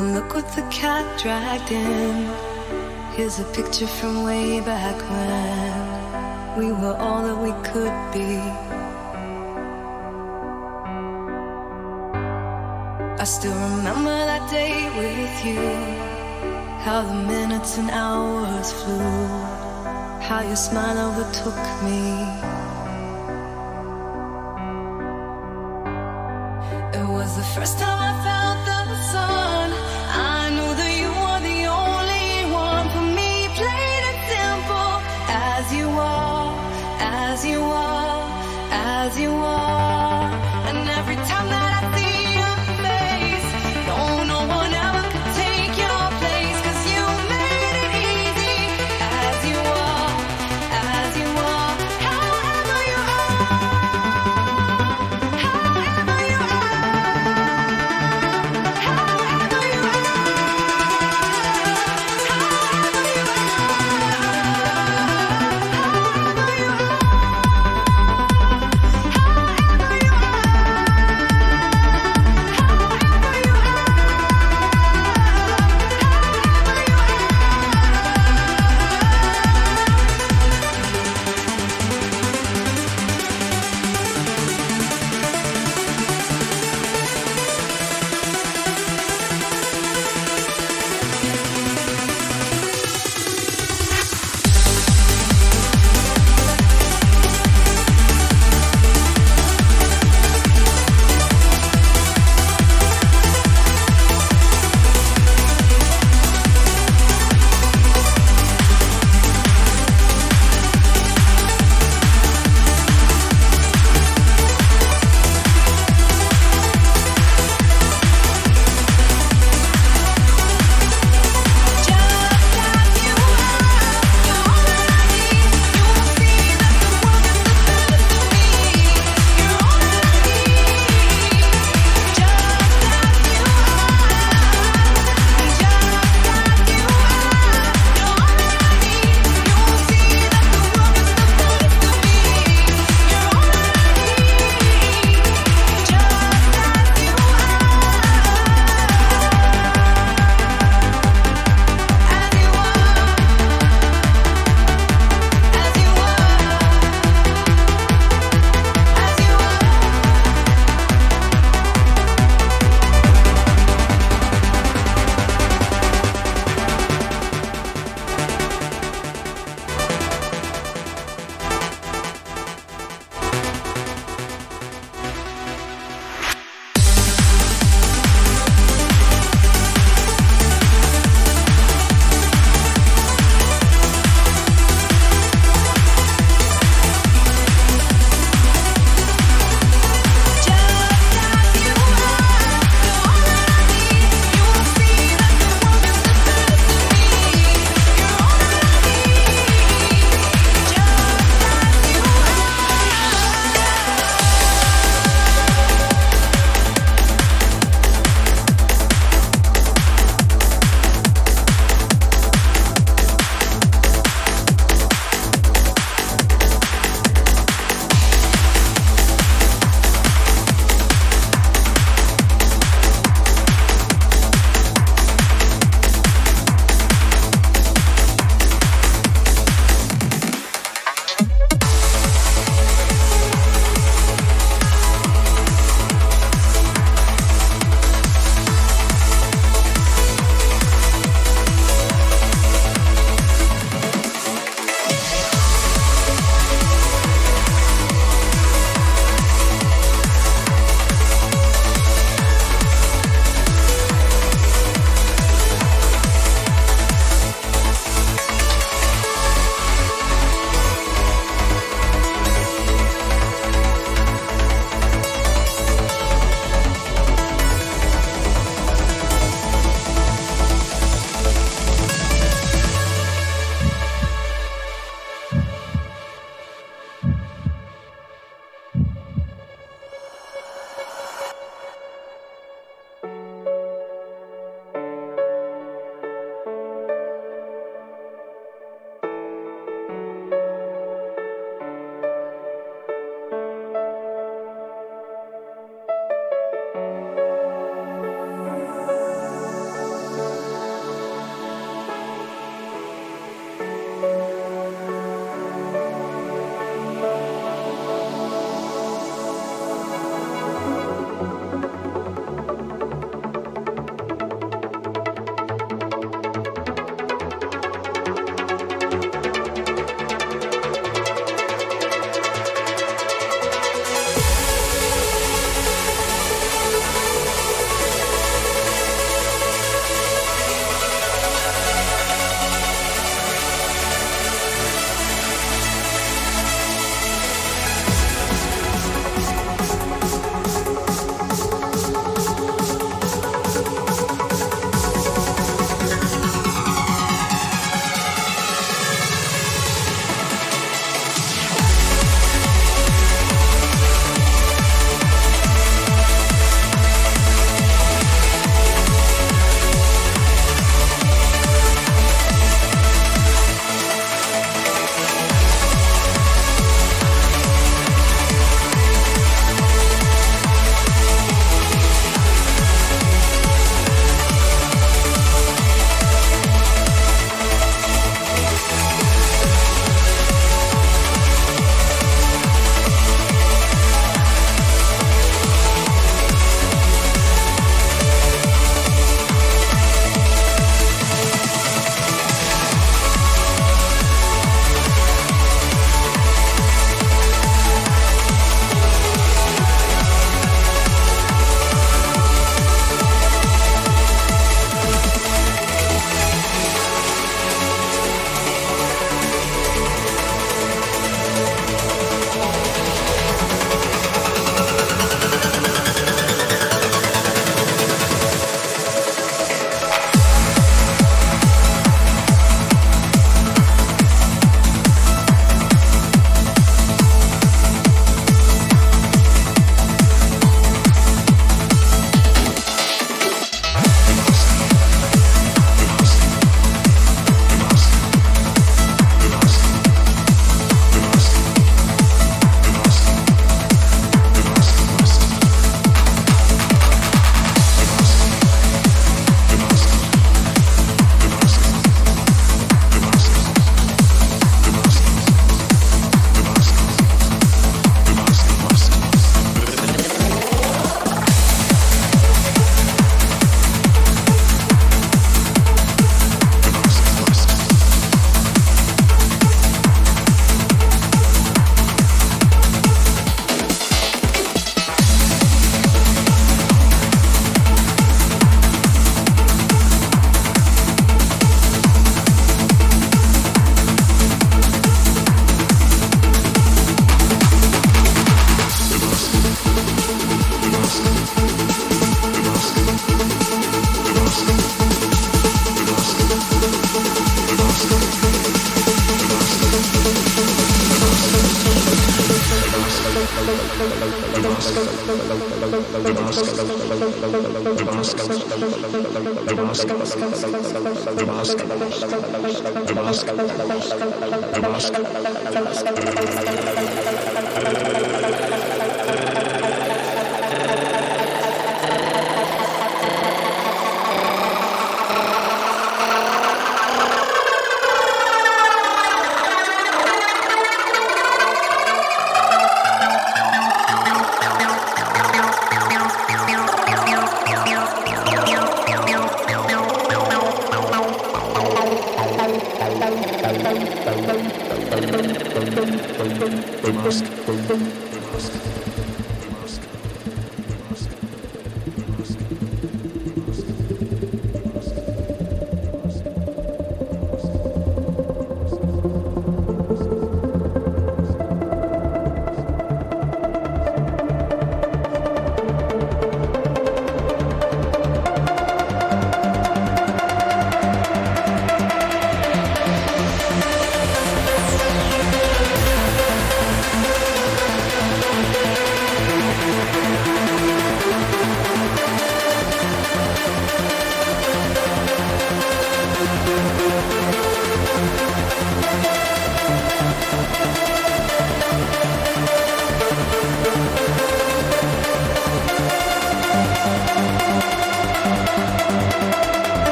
Oh, look what the cat dragged in. Here's a picture from way back when we were all that we could be. I still remember that day with you. How the minutes and hours flew. How your smile overtook me.